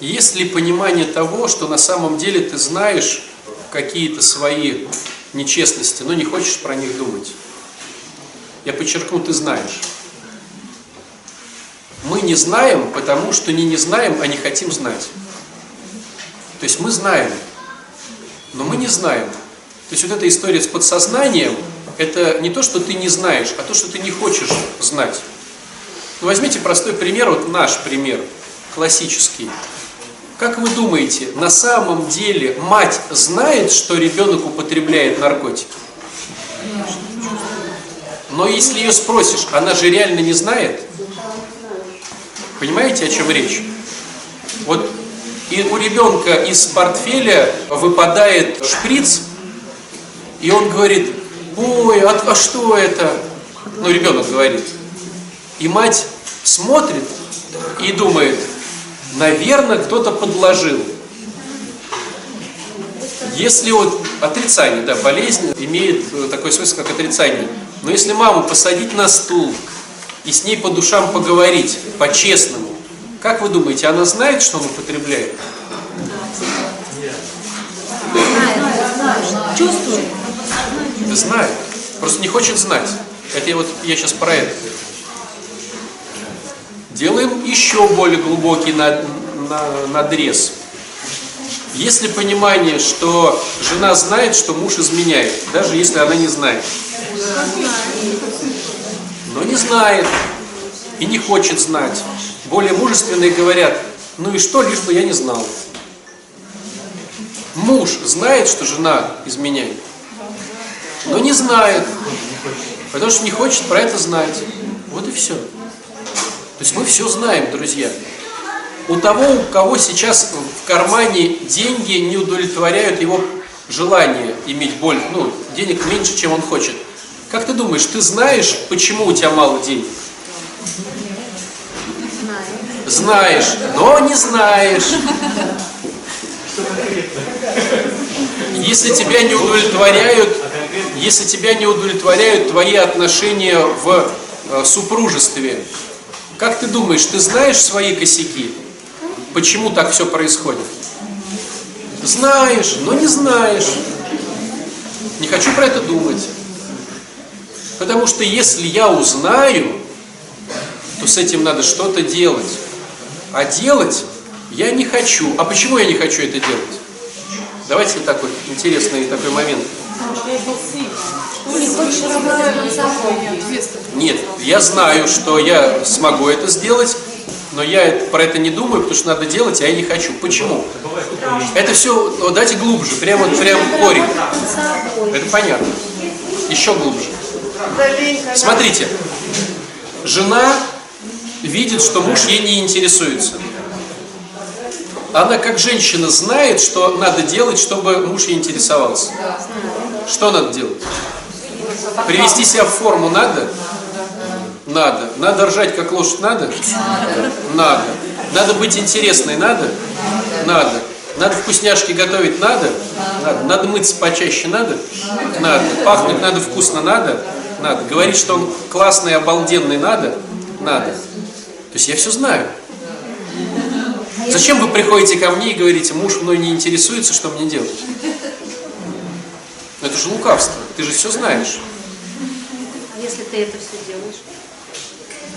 Есть ли понимание того, что на самом деле ты знаешь какие-то свои нечестности, но не хочешь про них думать? Я подчеркну, ты знаешь. Мы не знаем, потому что не не знаем, а не хотим знать. То есть мы знаем, но мы не знаем. То есть вот эта история с подсознанием, это не то, что ты не знаешь, а то, что ты не хочешь знать. Ну, возьмите простой пример, вот наш пример, классический. Как вы думаете, на самом деле мать знает, что ребенок употребляет наркотики? Но если ее спросишь, она же реально не знает. Понимаете, о чем речь? Вот и у ребенка из портфеля выпадает шприц, и он говорит, ой, а, а что это? Ну, ребенок говорит. И мать смотрит и думает, наверное, кто-то подложил. Если вот отрицание, да, болезнь имеет э, такое свойство, как отрицание. Но если маму посадить на стул и с ней по душам поговорить, по-честному, как вы думаете, она знает, что он употребляет? Чувствует. Знает. Просто не хочет знать. Это я вот я сейчас про это. Делаем еще более глубокий над, на, надрез. Есть ли понимание, что жена знает, что муж изменяет, даже если она не знает? Но не знает и не хочет знать. Более мужественные говорят, ну и что, лишь бы я не знал. Муж знает, что жена изменяет, но не знает, потому что не хочет про это знать. Вот и все. То есть мы все знаем, друзья. У того, у кого сейчас в кармане деньги не удовлетворяют его желание иметь боль, ну, денег меньше, чем он хочет. Как ты думаешь, ты знаешь, почему у тебя мало денег? Знаешь, но не знаешь. Если тебя не удовлетворяют, если тебя не удовлетворяют твои отношения в э, супружестве, как ты думаешь, ты знаешь свои косяки? Почему так все происходит? Знаешь, но не знаешь. Не хочу про это думать. Потому что если я узнаю, то с этим надо что-то делать. А делать я не хочу. А почему я не хочу это делать? Давайте такой интересный такой момент. Нет, я знаю, что я смогу это сделать, но я про это не думаю, потому что надо делать, а я не хочу. Почему? Это все, вот давайте глубже, прямо прям корень. Это понятно. Еще глубже. Смотрите, жена видит, что муж ей не интересуется. Она как женщина знает, что надо делать, чтобы муж ей интересовался. Что надо делать? Привести себя в форму надо? Надо. Надо ржать как лошадь надо? Надо. Надо быть интересной надо? Надо. Надо вкусняшки готовить надо? Надо. Надо мыться почаще надо? Надо. Пахнуть надо вкусно надо? Надо. Говорить, что он классный, обалденный надо? Надо. То есть я все знаю. Зачем вы приходите ко мне и говорите, муж мной не интересуется, что мне делать? Это же лукавство. Ты же все знаешь. А если ты это все делаешь?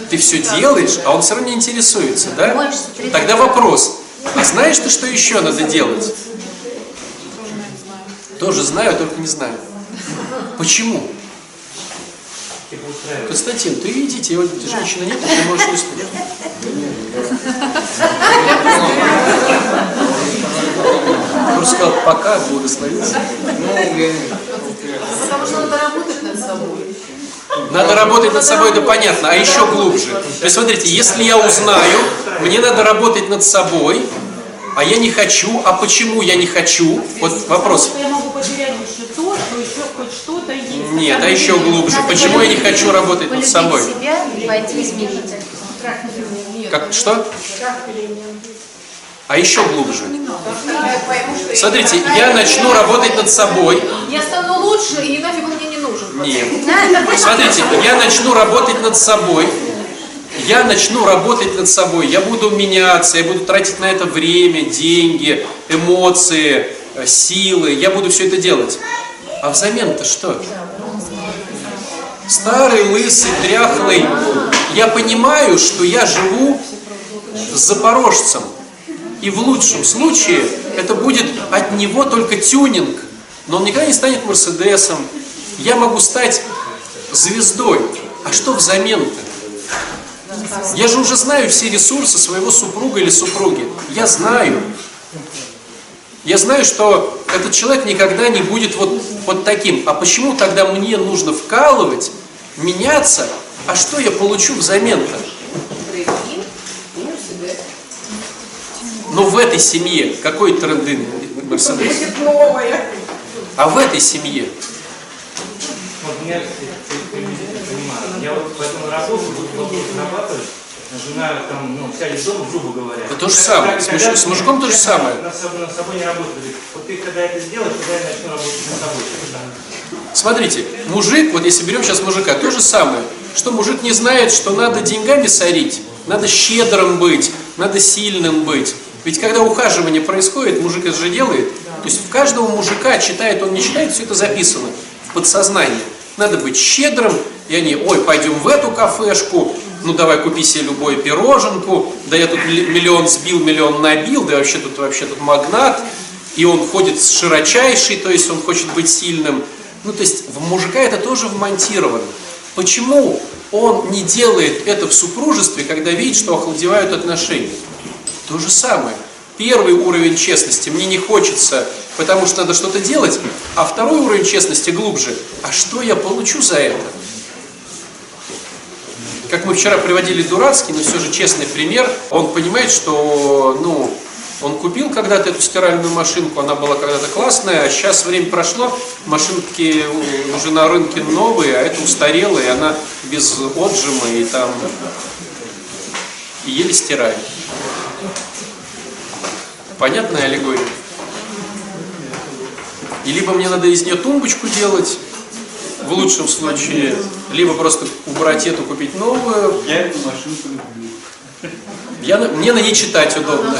Ты все делаешь, а он все равно не интересуется, да? Тогда вопрос. А знаешь ты, что еще надо делать? Тоже знаю, только не знаю. Почему? Константин, ты идите, вот женщина нет, ты можешь не слушать. Просто сказал, пока благословился. Потому что надо работать над собой. Надо работать над собой, это понятно, а еще глубже. То есть, смотрите, если я узнаю, мне надо работать над собой, а я не хочу, а почему я не хочу? Вот вопрос. Я могу потерять еще то, что еще хоть что-то есть. Нет, а еще глубже. Почему я не хочу работать над собой? себя и пойти изменить. Как что? А еще глубже. Смотрите, я начну работать над собой. Я стану лучше, и нафиг он мне не нужен. Нет. Смотрите, я начну работать над собой. я начну работать над собой, я буду меняться, я буду тратить на это время, деньги, эмоции, э, силы, я буду все это делать. А взамен-то что? Старый, лысый, дряхлый. Я понимаю, что я живу с запорожцем. И в лучшем случае это будет от него только тюнинг. Но он никогда не станет Мерседесом. Я могу стать звездой. А что взамен-то? Я же уже знаю все ресурсы своего супруга или супруги. Я знаю. Я знаю, что этот человек никогда не будет вот, вот таким. А почему тогда мне нужно вкалывать, меняться? А что я получу взамен-то? Но в этой семье какой тренды Мерседес? А в этой семье Вот меня, понимаю, я вот поэтому на работу буду зарабатывать, жена там, ну, сядет дома, грубо говоря. Это то же самое, с муж- с мужиком то же самое. На собой, на собой не работает. Вот ты когда это сделаешь, тогда я начну работать над собой. Смотрите, мужик, вот если берем сейчас мужика, то же самое, что мужик не знает, что надо деньгами сорить, надо щедрым быть, надо сильным быть. Ведь когда ухаживание происходит, мужик это же делает. То есть в каждого мужика, читает он, не читает, все это записано в подсознании. Надо быть щедрым, и они, ой, пойдем в эту кафешку, ну давай купи себе любую пироженку, да я тут ли- миллион сбил, миллион набил, да вообще тут вообще тут магнат, и он ходит с широчайший, то есть он хочет быть сильным. Ну, то есть в мужика это тоже вмонтировано. Почему он не делает это в супружестве, когда видит, что охладевают отношения? То же самое. Первый уровень честности мне не хочется, потому что надо что-то делать, а второй уровень честности глубже. А что я получу за это? Как мы вчера приводили дурацкий, но все же честный пример, он понимает, что, ну, он купил когда-то эту стиральную машинку, она была когда-то классная, а сейчас время прошло, машинки уже на рынке новые, а это устарелая, и она без отжима, и там еле стирает. Понятная аллегория? И либо мне надо из нее тумбочку делать, в лучшем случае, либо просто убрать эту, купить новую. Я эту машинку люблю. Я, мне на ней читать удобно.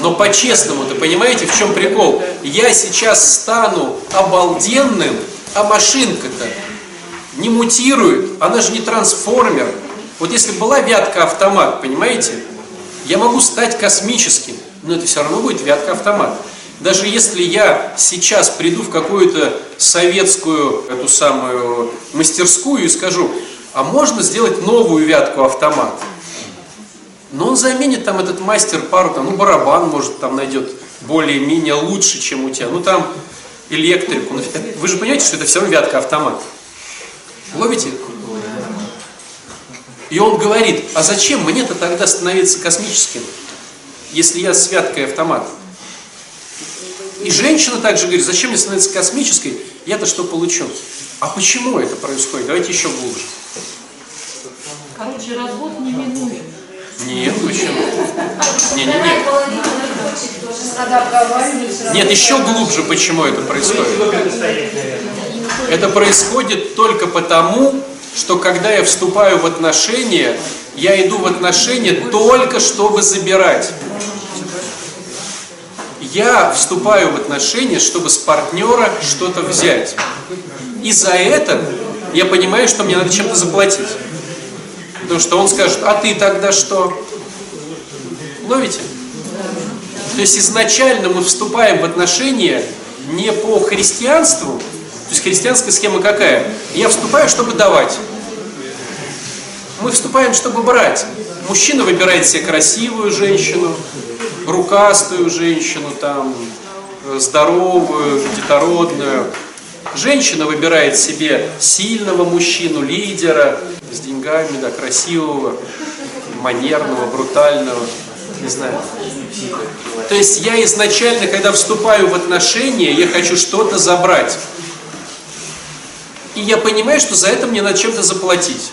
Но по-честному, ты понимаете, в чем прикол? Я сейчас стану обалденным, а машинка-то не мутирует, она же не трансформер. Вот если была вятка автомат, понимаете, я могу стать космическим, но это все равно будет вятка автомат. Даже если я сейчас приду в какую-то советскую эту самую мастерскую и скажу, а можно сделать новую вятку автомат? Но он заменит там этот мастер пару, там, ну барабан может там найдет более-менее лучше, чем у тебя. Ну там электрику. Ну, Вы же понимаете, что это все равно вятка автомат. Ловите? И он говорит, а зачем мне-то тогда становиться космическим, если я с вяткой автомат? И женщина также говорит, зачем мне становиться космической, я-то что получу? А почему это происходит? Давайте еще глубже. Короче, развод не минуем. Нет, почему? Не-не-не. половина не хочет, тоже надо обговаривать. всё равно. Нет, еще глубже, почему это происходит. Это происходит только потому, что когда я вступаю в отношения, я иду в отношения только чтобы забирать. Я вступаю в отношения, чтобы с партнера что-то взять. И за это я понимаю, что мне надо чем-то заплатить. Потому что он скажет, а ты тогда что? Ловите? То есть изначально мы вступаем в отношения не по христианству, есть христианская схема какая? Я вступаю, чтобы давать. Мы вступаем, чтобы брать. Мужчина выбирает себе красивую женщину, рукастую женщину, там, э, здоровую, детородную. Женщина выбирает себе сильного мужчину, лидера, с деньгами, да, красивого, манерного, брутального, не знаю. То есть я изначально, когда вступаю в отношения, я хочу что-то забрать. И я понимаю, что за это мне надо чем-то заплатить.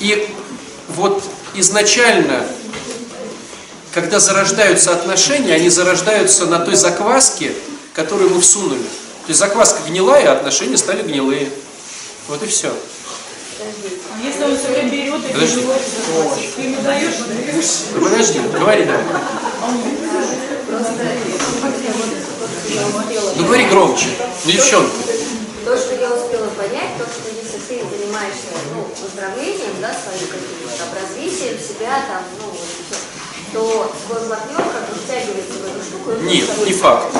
И вот изначально, когда зарождаются отношения, они зарождаются на той закваске, которую мы всунули. То есть закваска гнилая, а отношения стали гнилые. Вот и все. Подожди, Если он все время берет и Подожди. берет, ты ему даешь, подожди, говори давай. Ну говори громче. Ну, девчонка. То, что я успела понять, то, что если ты занимаешься ну, выздоровлением, да, своим каким-то развитием себя, там, ну, вот, и всё, то твой партнер как бы втягивается в эту штуку. Нет, не факт.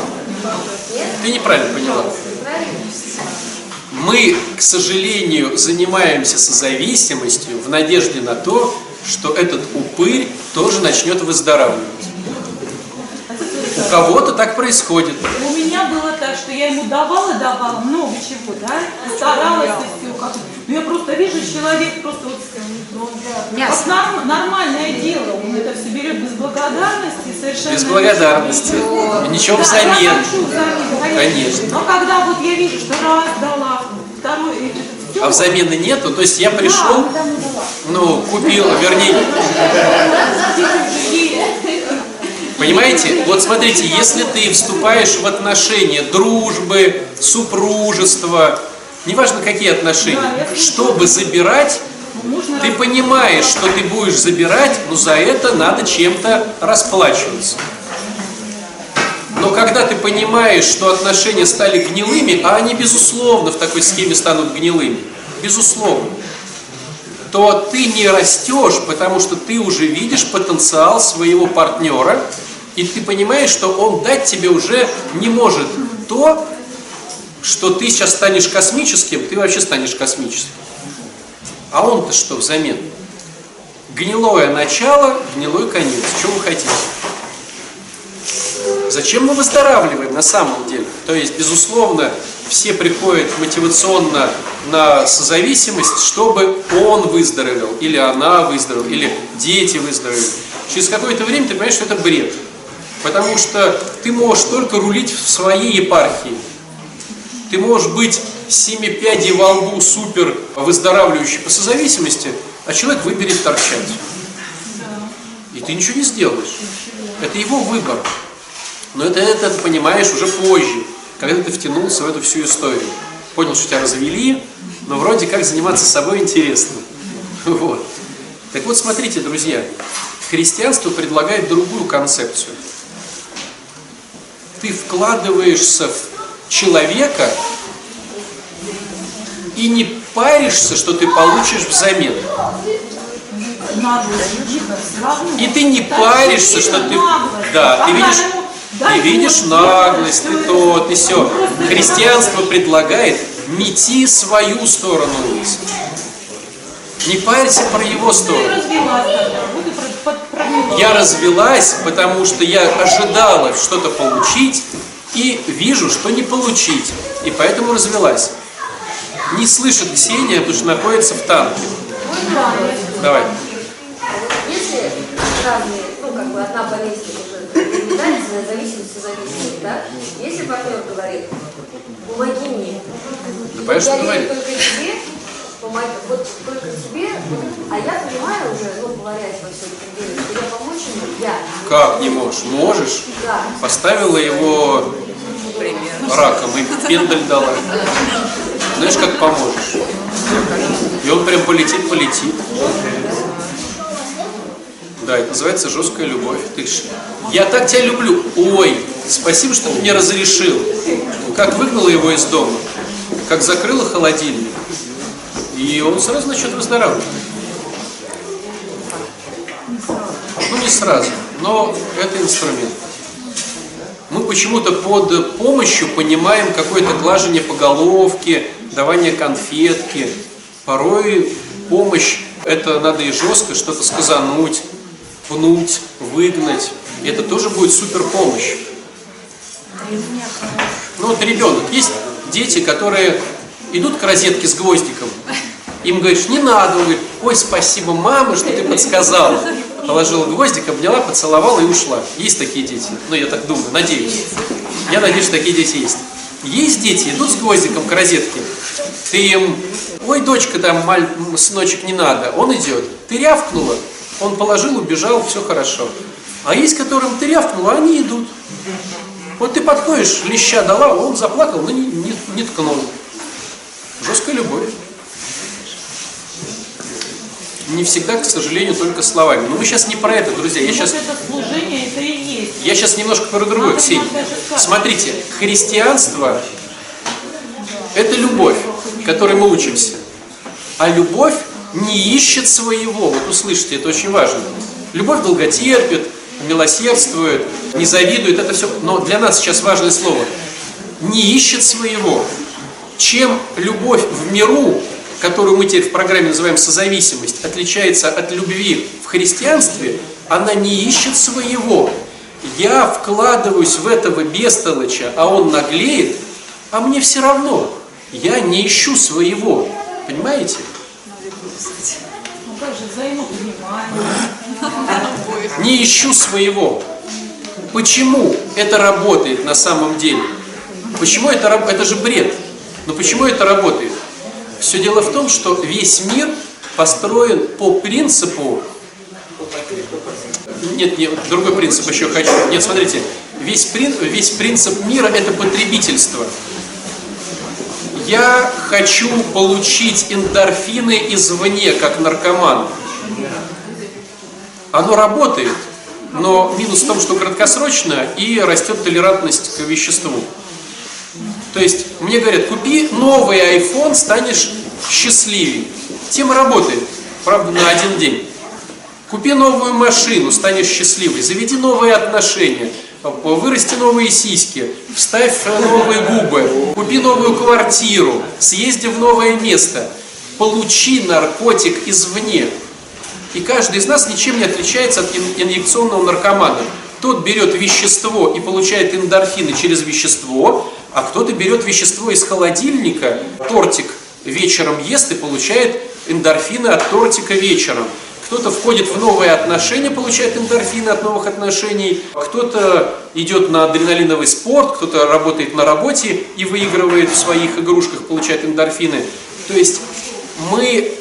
Нет? Ты неправильно поняла. Мы, к сожалению, занимаемся созависимостью в надежде на то, что этот упырь тоже начнет выздоравливать. У кого-то так происходит. У меня было так, что я ему давала, давала много чего, да, старалась все. Как... Но я просто вижу, человек просто вот, ну, вот норм- нормальное дело, он это все берет без благодарности, совершенно. Без благодарности. ничего. Ничего Да, взамен. Я хочу взамен, Конечно. Но когда вот я вижу, что раз дала, второй, и всё, А взамены нету, то есть я пришел, да, ну, купил, вернее, Понимаете? Вот смотрите, если ты вступаешь в отношения дружбы, супружества, неважно какие отношения, чтобы забирать, Нужно ты понимаешь, что ты будешь забирать, но за это надо чем-то расплачиваться. Но когда ты понимаешь, что отношения стали гнилыми, а они, безусловно, в такой схеме станут гнилыми, безусловно, то ты не растешь, потому что ты уже видишь потенциал своего партнера, и ты понимаешь, что он дать тебе уже не может то, что ты сейчас станешь космическим, ты вообще станешь космическим. А он-то что взамен? Гнилое начало, гнилой конец. Что вы хотите? Зачем мы выздоравливаем на самом деле? То есть, безусловно, все приходят мотивационно на созависимость, чтобы он выздоровел, или она выздоровела, или дети выздоровели. Через какое-то время ты понимаешь, что это бред. Потому что ты можешь только рулить в своей епархии. Ты можешь быть семи пядей во лбу супер выздоравливающий по созависимости, а человек выберет торчать. И ты ничего не сделаешь. Это его выбор. Но это, это ты понимаешь уже позже, когда ты втянулся в эту всю историю. Понял, что тебя развели, но вроде как заниматься собой интересно. Вот. Так вот, смотрите, друзья, христианство предлагает другую концепцию. Ты вкладываешься в человека и не паришься, что ты получишь взамен. И ты не паришься, что ты... Да, ты видишь, ты видишь наглость, ты то, ты все. Христианство предлагает мети свою сторону вниз. Не парься про его сторону. Я развелась, потому что я ожидала что-то получить и вижу, что не получить. И поэтому развелась. Не слышит Ксения, потому что находится в танке. Давай. Если разные, ну, как бы одна болезнь уже зависимость и зависимость, да? Если партнер говорит, помоги мне, я говорит. только тебе, помоги, вот только тебе, а я понимаю уже, ну, поварясь во всем этом деле, что я помочь ему, я. Как не можешь? Можешь. Да. Поставила его раком и пендаль дала. Знаешь, как поможешь? И он прям полетит, полетит. Да, это называется жесткая любовь. Ты ж, я так тебя люблю. Ой, спасибо, что ты мне разрешил. Как выгнала его из дома, как закрыла холодильник. И он сразу начнет выздоравливать. Ну, не сразу, но это инструмент. Мы почему-то под помощью понимаем какое-то глажение по головке, давание конфетки. Порой помощь, это надо и жестко что-то сказануть, пнуть, выгнать. И это тоже будет супер помощь. Ну вот ребенок, есть дети, которые идут к розетке с гвоздиком, им говоришь, не надо, он говорит, ой, спасибо, мама, что ты подсказала. Положила гвоздик, обняла, поцеловала и ушла. Есть такие дети? Ну, я так думаю, надеюсь. Я надеюсь, что такие дети есть. Есть дети, идут с гвоздиком к розетке. Ты им, ой, дочка там, маль, сыночек, не надо. Он идет. Ты рявкнула, он положил, убежал, все хорошо. А есть, которым ты рявкнула, они идут. Вот ты подходишь, леща дала, он заплакал, но не, не, не ткнул. Жесткая любовь. не всегда, к сожалению, только словами. Но мы сейчас не про это, друзья. Я Ну, сейчас, есть. я сейчас немножко про другое, Ксения. Смотрите, христианство – это любовь, которой мы учимся. А любовь не ищет своего. Вот услышите, это очень важно. Любовь долготерпит, милосердствует, не завидует, это все. Но для нас сейчас важное слово. Не ищет своего. Чем любовь в миру, которую мы теперь в программе называем созависимость, отличается от любви в христианстве, она не ищет своего. Я вкладываюсь в этого бестолоча, а он наглеет, а мне все равно. Я не ищу своего. Понимаете? Ну как же взаимопонимание. Не ищу своего. Почему это работает на самом деле? Почему это раб- Это же бред. Но почему это работает? Все дело в том, что весь мир построен по принципу... Нет, нет, другой принцип еще хочу. Нет, смотрите, весь, прин- весь принцип мира это потребительство. Я хочу получить эндорфины извне, как наркоман. Оно работает, но минус в том, что краткосрочно и растет толерантность к веществу. То есть мне говорят, купи новый iPhone, станешь счастливее. Тема работает, правда, на один день. Купи новую машину, станешь счастливой. Заведи новые отношения. Вырасти новые сиськи, вставь новые губы, купи новую квартиру, съезди в новое место, получи наркотик извне. И каждый из нас ничем не отличается от ин- инъекционного наркомана. Тот берет вещество и получает эндорфины через вещество, а кто-то берет вещество из холодильника, тортик вечером ест и получает эндорфины от тортика вечером. Кто-то входит в новые отношения, получает эндорфины от новых отношений, кто-то идет на адреналиновый спорт, кто-то работает на работе и выигрывает в своих игрушках, получает эндорфины. То есть мы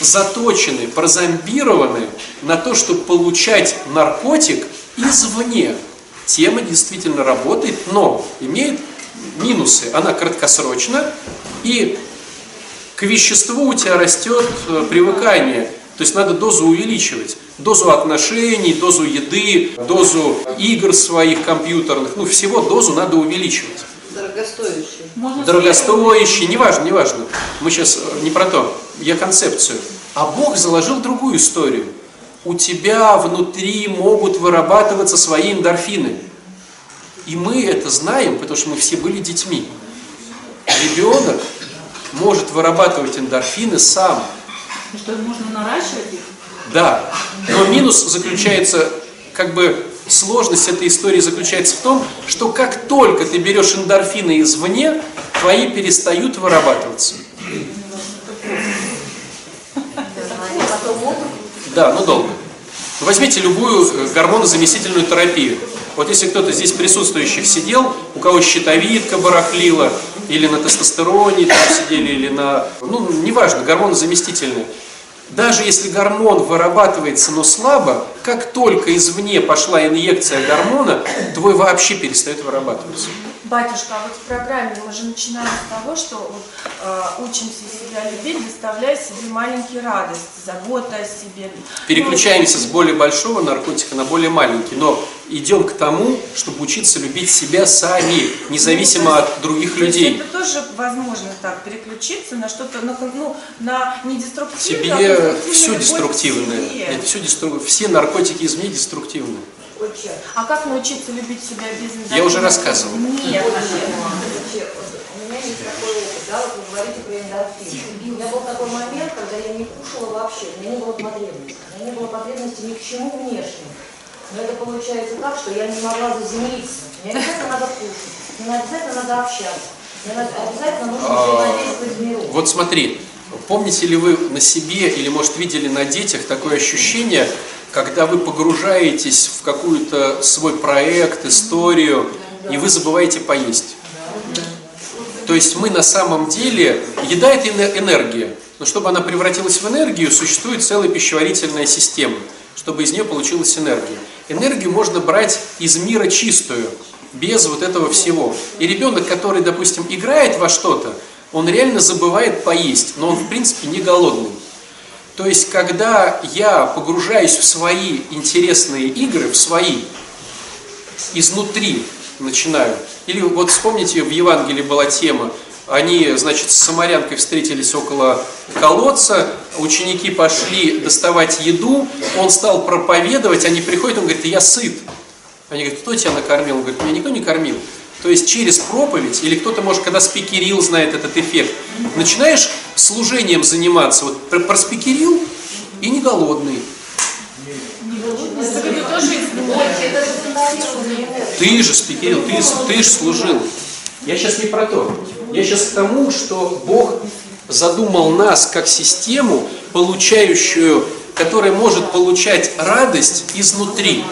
заточены, прозомбированы на то, чтобы получать наркотик извне. Тема действительно работает, но имеет минусы. Она краткосрочна, и к веществу у тебя растет э, привыкание. То есть надо дозу увеличивать. Дозу отношений, дозу еды, дозу игр своих компьютерных. Ну, всего дозу надо увеличивать Дорогостоящий. Можно дорогостоящий, неважно, неважно. Мы сейчас не про то, я концепцию. А Бог заложил другую историю. У тебя внутри могут вырабатываться свои эндорфины. И мы это знаем, потому что мы все были детьми. Ребенок может вырабатывать эндорфины сам. Ну Что можно наращивать их? Да, но минус заключается, как бы сложность этой истории заключается в том, что как только ты берешь эндорфины извне, твои перестают вырабатываться. Могут Да, но долго. Возьмите любую э, гормонозаместительную терапию. Вот если кто-то здесь присутствующих сидел, у кого щитовидка барахлила, или на тестостероне там сидели, или на... Ну, неважно, гормонозаместительные. Даже если гормон вырабатывается, но слабо, как только извне пошла инъекция гормона, твой вообще перестает вырабатываться. Батюшка, а вот в программе мы же начинаем с того, что вот, э, учимся себя любить, доставляя себе маленькие радости, забота о себе. Переключаемся с более большого наркотика на более маленький, но идем к тому, чтобы учиться любить себя сами, независимо от других людей. Это тоже возможно так, переключиться на что-то, на, ну, на не деструктивное, а все деструктивное. себе. Все, дестру... все наркотики извне деструктивны. А как научиться любить себя без Я уже рассказывал. Нет. Вообще, вот У меня есть такой опыт, да, вот вы говорите про эндорфин. У меня был такой момент, когда я не кушала вообще, у меня не было потребности. У меня не было потребности ни к чему внешнему. Но это получается так, что я не могла заземлиться. Мне обязательно надо кушать, мне обязательно надо общаться, мне обязательно нужно А, взаимодействовать. Вот смотри, помните ли вы на себе или, может, видели на детях такое ощущение, когда вы погружаетесь в какую-то свой проект, историю, и вы забываете поесть? То есть мы на самом деле, еда это эне- энергия, но чтобы она превратилась в энергию, существует целая пищеварительная система, чтобы из нее получилась энергия. Энергию можно брать из мира чистую, без вот этого всего. И ребенок, который, допустим, играет во что-то, он реально забывает поесть, но он в принципе не голодный. То есть, когда я погружаюсь в свои интересные игры, в свои, изнутри начинаю. Или вот вспомните, в Евангелии была тема, они, значит, с самарянкой встретились около колодца, ученики пошли доставать еду, он стал проповедовать, они приходят, он говорит, я сыт. Они говорят, кто тебя накормил? Он говорит, меня никто не кормил. То есть через проповедь, или кто-то, может, когда спикерил, знает этот эффект, начинаешь служением заниматься, вот проспикерил и не голодный. Ты же спикерил, ты, ты же служил. Я сейчас не про то. Я сейчас к тому, что Бог задумал нас как систему, получающую, которая может получать радость изнутри.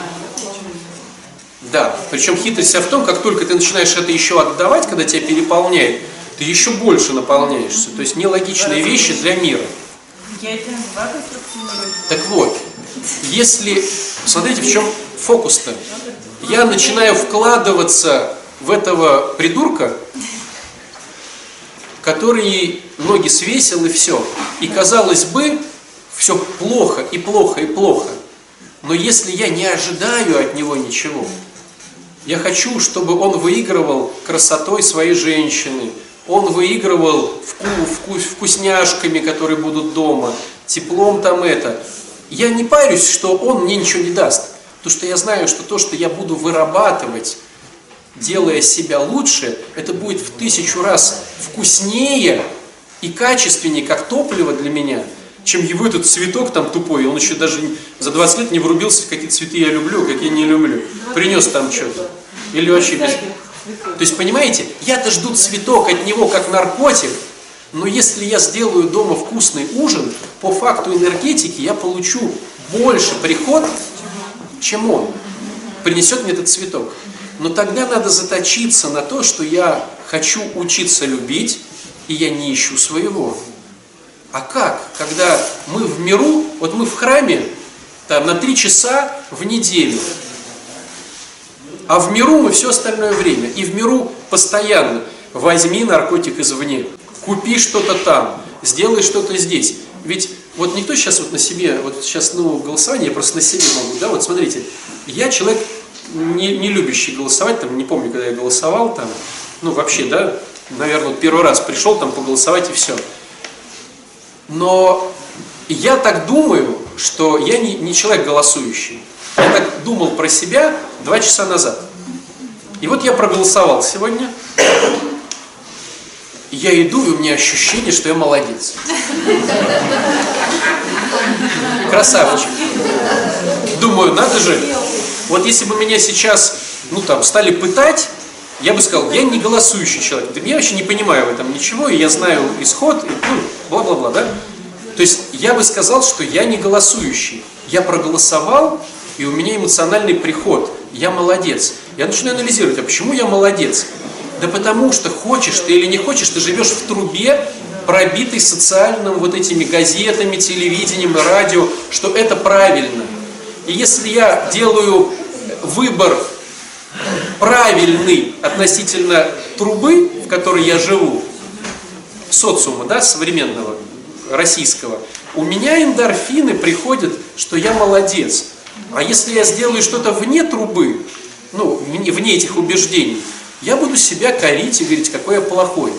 Да, причем хитрость вся в том, как только ты начинаешь это еще отдавать, когда тебя переполняет, ты еще больше наполняешься. То есть нелогичные вещи для мира. Так вот, если, смотрите, в чем фокус-то. Я начинаю вкладываться в этого придурка, который ноги свесил и все. И казалось бы, все плохо и плохо и плохо. Но если я не ожидаю от него ничего, я хочу, чтобы он выигрывал красотой своей женщины, он выигрывал вку, вку, вкусняшками, которые будут дома, теплом там это. Я не парюсь, что он мне ничего не даст. Потому что я знаю, что то, что я буду вырабатывать, делая себя лучше, это будет в тысячу раз вкуснее и качественнее, как топливо для меня, чем его этот цветок там тупой. Он еще даже за 20 лет не врубился, какие цветы я люблю, какие не люблю. Принес там что-то. Или вообще без... То есть, понимаете, я-то жду цветок от него как наркотик, но если я сделаю дома вкусный ужин, по факту энергетики я получу больше приход, чем он. Принесет мне этот цветок. Но тогда надо заточиться на то, что я хочу учиться любить, и я не ищу своего. А как? Когда мы в миру, вот мы в храме, там на три часа в неделю, а в миру мы все остальное время. И в миру постоянно возьми наркотик извне, купи что-то там, сделай что-то здесь. Ведь вот никто сейчас вот на себе, вот сейчас ну, голосование, я просто на себе могу, да, вот смотрите, я человек не, не любящий голосовать, там, не помню, когда я голосовал, там, ну, вообще, да, наверное, первый раз пришел там поголосовать и все. Но я так думаю, что я не, не человек голосующий. Я так думал про себя два часа назад. И вот я проголосовал сегодня. Я иду, и у меня ощущение, что я молодец. Красавчик. Думаю, надо же, вот если бы меня сейчас, ну там, стали пытать, я бы сказал, я не голосующий человек. Я вообще не понимаю в этом ничего, и я знаю исход, и, ну, бла-бла-бла, да? То есть я бы сказал, что я не голосующий. Я проголосовал, и у меня эмоциональный приход. Я молодец. Я начинаю анализировать, а почему я молодец? Да потому что хочешь ты или не хочешь, ты живешь в трубе, пробитой социальным вот этими газетами, телевидением, радио, что это правильно. И если я делаю выбор правильный относительно трубы, в которой я живу, социума, да, современного, российского, у меня эндорфины приходят, что я молодец. А если я сделаю что-то вне трубы, ну, вне этих убеждений, я буду себя корить и говорить, какой я плохой.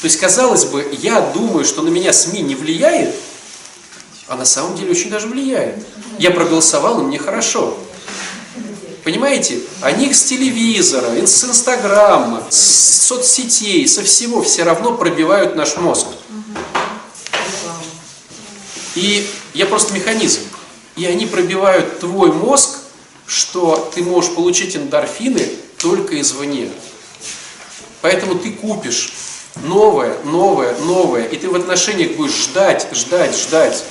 То есть, казалось бы, я думаю, что на меня СМИ не влияет, а на самом деле очень даже влияет. Я проголосовал, и мне хорошо. Понимаете? Они с телевизора, с инстаграма, с соцсетей, со всего все равно пробивают наш мозг. И я просто механизм. И они пробивают твой мозг, что ты можешь получить эндорфины только извне. Поэтому ты купишь новое, новое, новое, и ты в отношениях будешь ждать, ждать, ждать.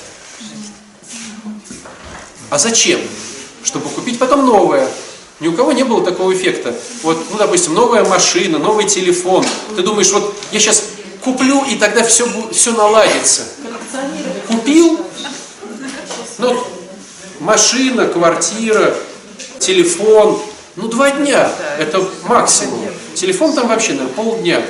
А зачем? Чтобы купить потом новое. Ни у кого не было такого эффекта. Вот, ну, допустим, новая машина, новый телефон. Ты думаешь, вот я сейчас куплю, и тогда все, все наладится. Купил, ну, машина, квартира, телефон, ну, два дня, это максимум. Телефон там вообще, наверное, полдня.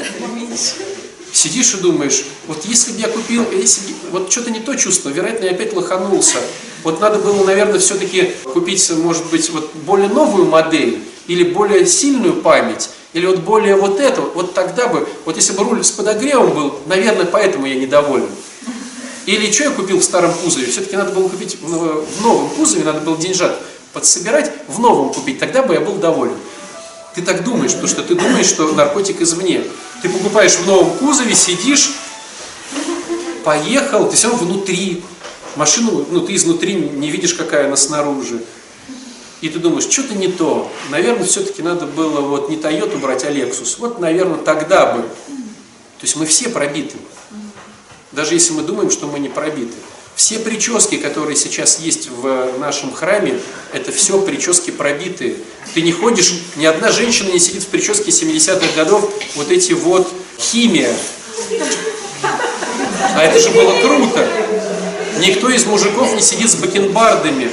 сидишь и думаешь, вот если бы я купил, если бы, вот что-то не то чувство, вероятно, я опять лоханулся. Вот надо было, наверное, все-таки купить, может быть, вот более новую модель или более сильную память, или вот более вот это, вот тогда бы, вот если бы руль с подогревом был, наверное, поэтому я недоволен. Или что я купил в старом кузове? Все-таки надо было купить в новом кузове, надо было деньжат подсобирать, в новом купить, тогда бы я был доволен. Ты так думаешь, потому что ты думаешь, что наркотик извне. Ты покупаешь в новом кузове, сидишь, поехал, ты все равно внутри. Машину, ну ты изнутри не видишь, какая она снаружи. И ты думаешь, что-то не то. Наверное, все-таки надо было вот не Тойоту брать, а Lexus. Вот, наверное, тогда бы. То есть мы все пробиты. Даже если мы думаем, что мы не пробиты. Все прически, которые сейчас есть в нашем храме, это все прически пробитые. Ты не ходишь, ни одна женщина не сидит в прическе 70-х годов, вот эти вот химия. А это же было круто. Никто из мужиков не сидит с бакенбардами.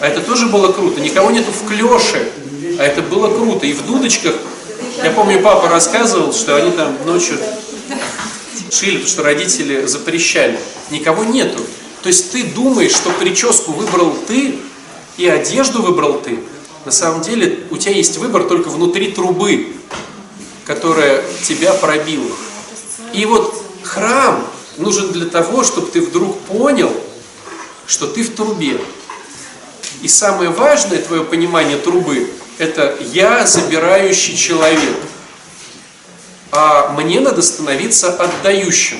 А это тоже было круто. Никого нету в клеше. А это было круто. И в дудочках, я помню, папа рассказывал, что они там ночью шили, потому что родители запрещали. Никого нету. То есть ты думаешь, что прическу выбрал ты и одежду выбрал ты. На самом деле у тебя есть выбор только внутри трубы, которая тебя пробила. И вот храм нужен для того, чтобы ты вдруг понял, что ты в трубе. И самое важное твое понимание трубы – это я забирающий человек. А мне надо становиться отдающим.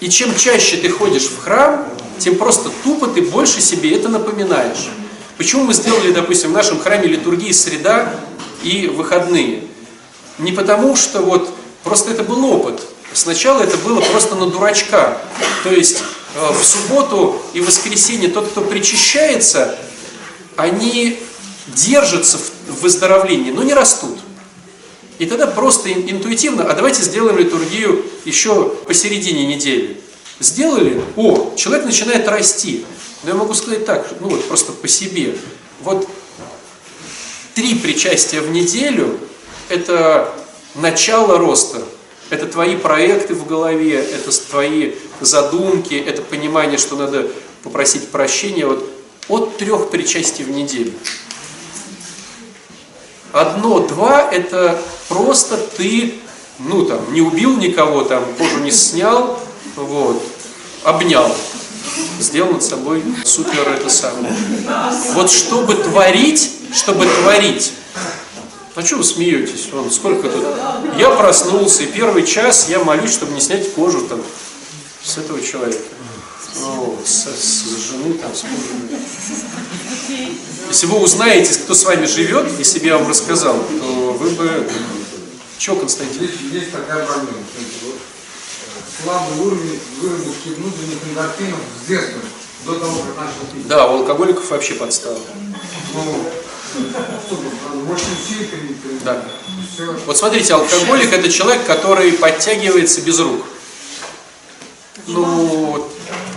И чем чаще ты ходишь в храм, тем просто тупо ты больше себе это напоминаешь. Почему мы сделали, допустим, в нашем храме литургии среда и выходные? Не потому, что вот просто это был опыт. Сначала это было просто на дурачка. То есть э, в субботу и воскресенье тот, кто причащается, они держатся в выздоровлении, но не растут. И тогда просто интуитивно, а давайте сделаем литургию еще посередине недели. Сделали, о, человек начинает расти. Но я могу сказать так, ну вот просто по себе. Вот три причастия в неделю – это начало роста. Это твои проекты в голове, это твои задумки, это понимание, что надо попросить прощения вот от трех причастий в неделю. Одно, два – это просто ты, ну там, не убил никого, там, кожу не снял, вот, обнял. Сделал над собой супер это самое. Вот чтобы творить, чтобы творить, а что вы смеетесь? Вон, сколько тут? Я проснулся, и первый час я молюсь, чтобы не снять кожу там с этого человека. О, с, с жены там, с мужем. Если вы узнаете, кто с вами живет, если бы я вам рассказал, то вы бы... Че, Константин? Здесь есть такая проблема. Слабый уровень выработки внутренних эндорфинов с детства, до того, как начал пить. Да, у алкоголиков вообще подстава. Ну, чтобы 8 сил при- Да. Вот смотрите, алкоголик это человек, который подтягивается без рук. Ну,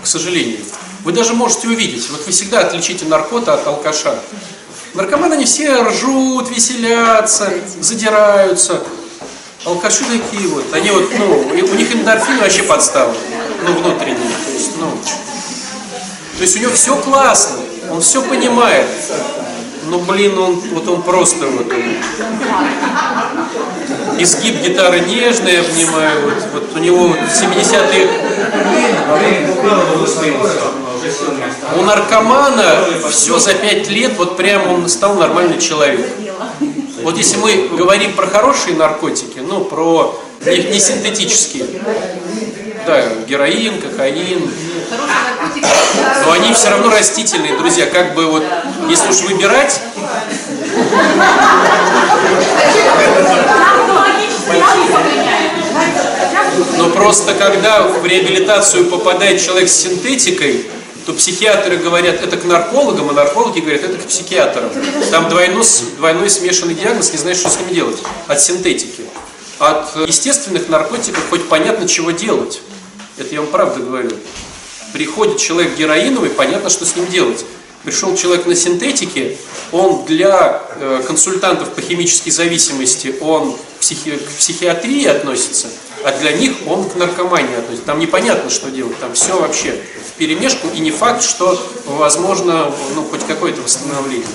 к сожалению. Вы даже можете увидеть, вот вы всегда отличите наркота от алкаша. Наркоманы они все ржут, веселятся, задираются. Алкаши такие вот, они вот, ну, у них эндорфин вообще подстава, ну, внутренний. То есть, ну, то есть у него все классно, он все понимает. Ну, блин, он, вот он просто вот, изгиб гитары нежный, я вот, вот у него 70-е у наркомана все за пять лет, вот прям он стал нормальный человек. Вот если мы говорим про хорошие наркотики, ну, про не, не синтетические, да, героин, кокаин, но они все равно растительные, друзья, как бы вот, если уж выбирать, но просто когда в реабилитацию попадает человек с синтетикой, то психиатры говорят, это к наркологам, а наркологи говорят, это к психиатрам. Там двойной, двойной смешанный диагноз, не знаешь, что с ним делать. От синтетики. От естественных наркотиков хоть понятно, чего делать. Это я вам правда говорю. Приходит человек героиновый, понятно, что с ним делать. Пришел человек на синтетике, он для э, консультантов по химической зависимости, он к психиатрии относится, а для них он к наркомании относится. Там непонятно, что делать, там все вообще в перемешку, и не факт, что возможно ну, хоть какое-то восстановление.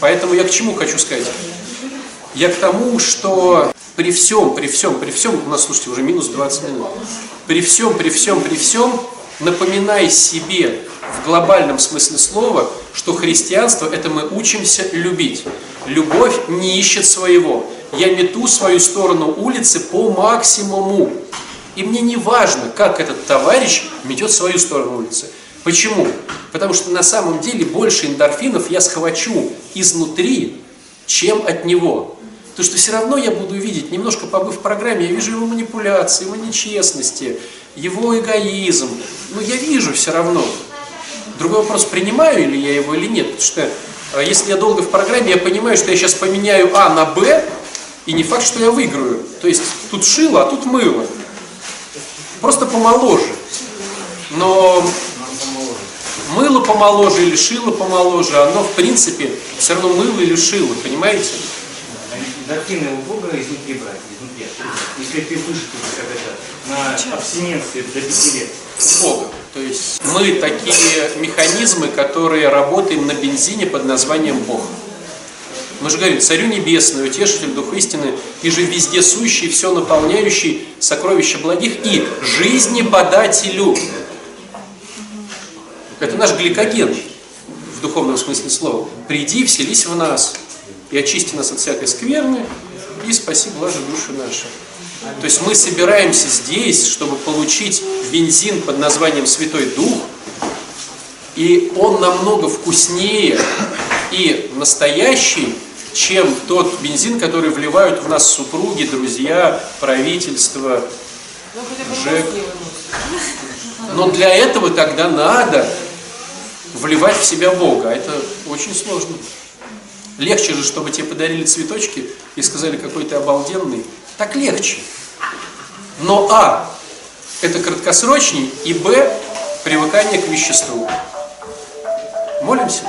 Поэтому я к чему хочу сказать? Я к тому, что при всем, при всем, при всем, у нас, слушайте, уже минус 20 минут, при всем, при всем, при всем, напоминай себе в глобальном смысле слова, что христианство – это мы учимся любить. Любовь не ищет своего. Я мету свою сторону улицы по максимуму. И мне не важно, как этот товарищ метет свою сторону улицы. Почему? Потому что на самом деле больше эндорфинов я схвачу изнутри, чем от него. Потому что все равно я буду видеть, немножко побыв в программе, я вижу его манипуляции, его нечестности, его эгоизм. Но я вижу все равно. Другой вопрос, принимаю ли я его или нет. Потому что э, если я долго в программе, я понимаю, что я сейчас поменяю А на Б, и не факт, что я выиграю. То есть тут шило, а тут мыло. Просто помоложе. Но мыло помоложе или шило помоложе, оно в принципе все равно мыло или шило, понимаете? Эндорфины у Бога изнутри брать, изнутри. Если ты это, на абстиненции до 5 лет. Бога. То есть мы такие механизмы, которые работаем на бензине под названием Бог. Мы же говорим, Царю Небесный, Утешитель, Дух истины, и же везде сущий, все наполняющий, сокровища благих и жизни подателю. Это наш гликоген в духовном смысле слова. Приди, вселись в нас и очисти нас от всякой скверны, и спаси блажи души наши. То есть мы собираемся здесь, чтобы получить бензин под названием Святой Дух, и он намного вкуснее и настоящий, чем тот бензин, который вливают в нас супруги, друзья, правительство, ЖЭК. Но для этого тогда надо вливать в себя Бога. А это очень сложно. Легче же, чтобы тебе подарили цветочки и сказали, какой ты обалденный. Так легче. Но А – это краткосрочный, и Б – привыкание к веществу. Молимся?